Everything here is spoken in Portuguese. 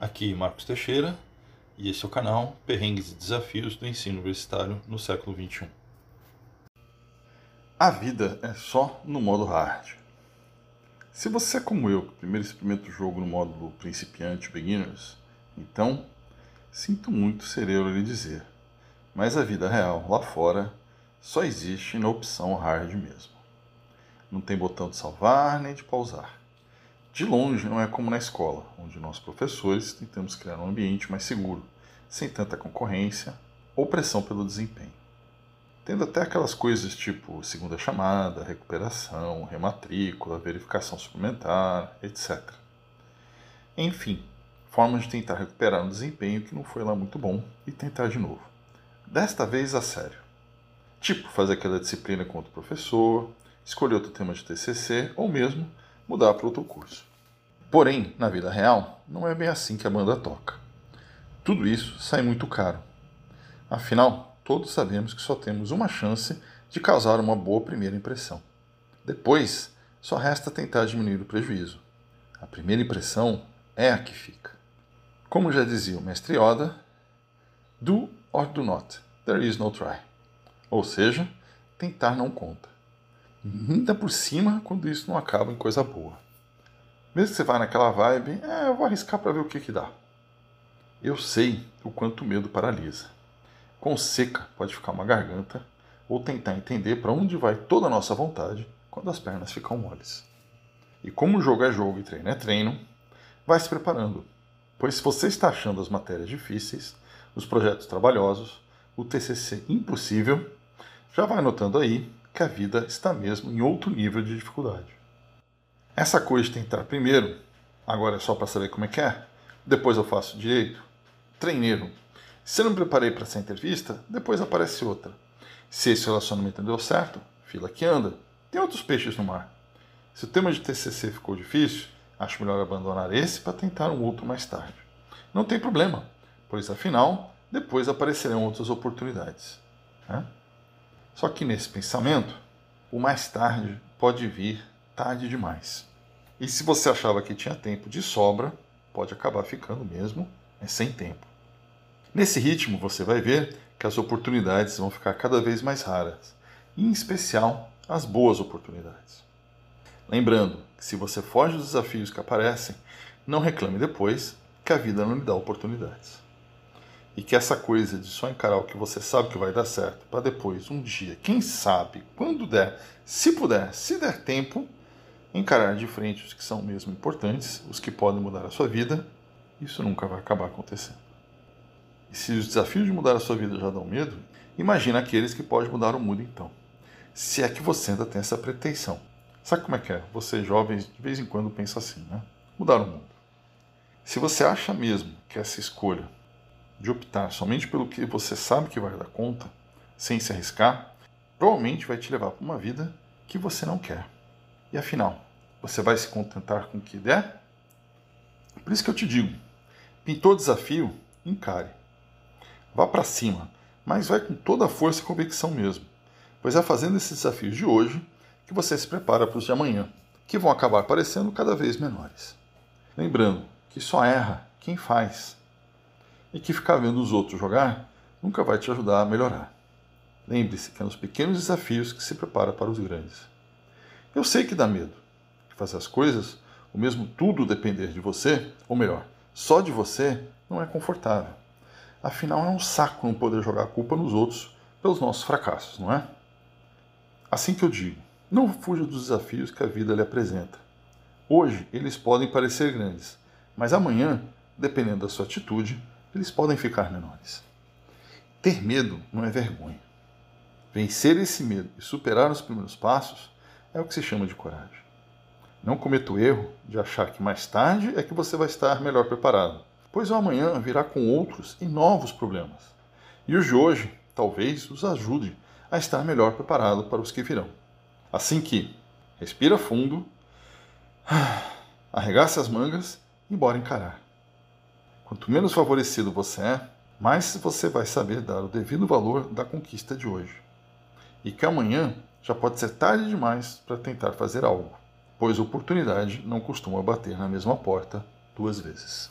Aqui Marcos Teixeira e esse é o canal Perrengues e Desafios do Ensino Universitário no século XXI. A vida é só no modo hard. Se você é como eu, que primeiro experimenta o jogo no módulo principiante beginners, então sinto muito ser eu lhe dizer, mas a vida real lá fora só existe na opção hard mesmo. Não tem botão de salvar nem de pausar. De longe, não é como na escola, onde nós professores tentamos criar um ambiente mais seguro, sem tanta concorrência ou pressão pelo desempenho. Tendo até aquelas coisas tipo segunda chamada, recuperação, rematrícula, verificação suplementar, etc. Enfim, formas de tentar recuperar um desempenho que não foi lá muito bom e tentar de novo. Desta vez a sério. Tipo, fazer aquela disciplina com outro professor, escolher outro tema de TCC ou mesmo mudar para outro curso. Porém, na vida real, não é bem assim que a banda toca. Tudo isso sai muito caro. Afinal, todos sabemos que só temos uma chance de causar uma boa primeira impressão. Depois, só resta tentar diminuir o prejuízo. A primeira impressão é a que fica. Como já dizia o mestre Oda, do or do not, there is no try. Ou seja, tentar não conta. Ainda por cima quando isso não acaba em coisa boa. Mesmo que você vá naquela vibe, é, eu vou arriscar para ver o que, que dá. Eu sei o quanto o medo paralisa. Com seca pode ficar uma garganta, ou tentar entender para onde vai toda a nossa vontade quando as pernas ficam moles. E como jogo é jogo e treino é treino, vai se preparando. Pois se você está achando as matérias difíceis, os projetos trabalhosos, o TCC impossível, já vai notando aí que a vida está mesmo em outro nível de dificuldade. Essa coisa de tentar primeiro, agora é só para saber como é que é, depois eu faço direito, treineiro. Se eu não me preparei para essa entrevista, depois aparece outra. Se esse relacionamento deu certo, fila que anda. Tem outros peixes no mar. Se o tema de TCC ficou difícil, acho melhor abandonar esse para tentar um outro mais tarde. Não tem problema, pois afinal, depois aparecerão outras oportunidades. Né? Só que nesse pensamento, o mais tarde pode vir tarde demais. E se você achava que tinha tempo de sobra, pode acabar ficando mesmo é sem tempo. Nesse ritmo, você vai ver que as oportunidades vão ficar cada vez mais raras, em especial as boas oportunidades. Lembrando que se você foge dos desafios que aparecem, não reclame depois que a vida não lhe dá oportunidades. E que essa coisa de só encarar o que você sabe que vai dar certo, para depois, um dia, quem sabe, quando der, se puder, se der tempo, encarar de frente os que são mesmo importantes, os que podem mudar a sua vida, isso nunca vai acabar acontecendo. E se os desafios de mudar a sua vida já dão medo, imagina aqueles que podem mudar o mundo então. Se é que você ainda tem essa pretensão. Sabe como é que é? Vocês jovens de vez em quando pensam assim, né? Mudar o mundo. Se você acha mesmo que essa escolha de optar somente pelo que você sabe que vai dar conta, sem se arriscar, provavelmente vai te levar para uma vida que você não quer. E afinal, você vai se contentar com o que der? Por isso que eu te digo: pintou desafio, encare. Vá para cima, mas vai com toda a força e convicção mesmo, pois é fazendo esses desafios de hoje que você se prepara para os de amanhã, que vão acabar parecendo cada vez menores. Lembrando que só erra quem faz, e que ficar vendo os outros jogar nunca vai te ajudar a melhorar. Lembre-se que é nos pequenos desafios que se prepara para os grandes. Eu sei que dá medo de fazer as coisas, o mesmo tudo depender de você, ou melhor, só de você, não é confortável. Afinal, é um saco não poder jogar a culpa nos outros pelos nossos fracassos, não é? Assim que eu digo, não fuja dos desafios que a vida lhe apresenta. Hoje eles podem parecer grandes, mas amanhã, dependendo da sua atitude, eles podem ficar menores. Ter medo não é vergonha. Vencer esse medo e superar os primeiros passos é o que se chama de coragem. Não cometa o erro de achar que mais tarde é que você vai estar melhor preparado, pois o amanhã virá com outros e novos problemas. E os de hoje, talvez, os ajude a estar melhor preparado para os que virão. Assim que, respira fundo, arregace as mangas e bora encarar. Quanto menos favorecido você é, mais você vai saber dar o devido valor da conquista de hoje. E que amanhã já pode ser tarde demais para tentar fazer algo, pois oportunidade não costuma bater na mesma porta duas vezes.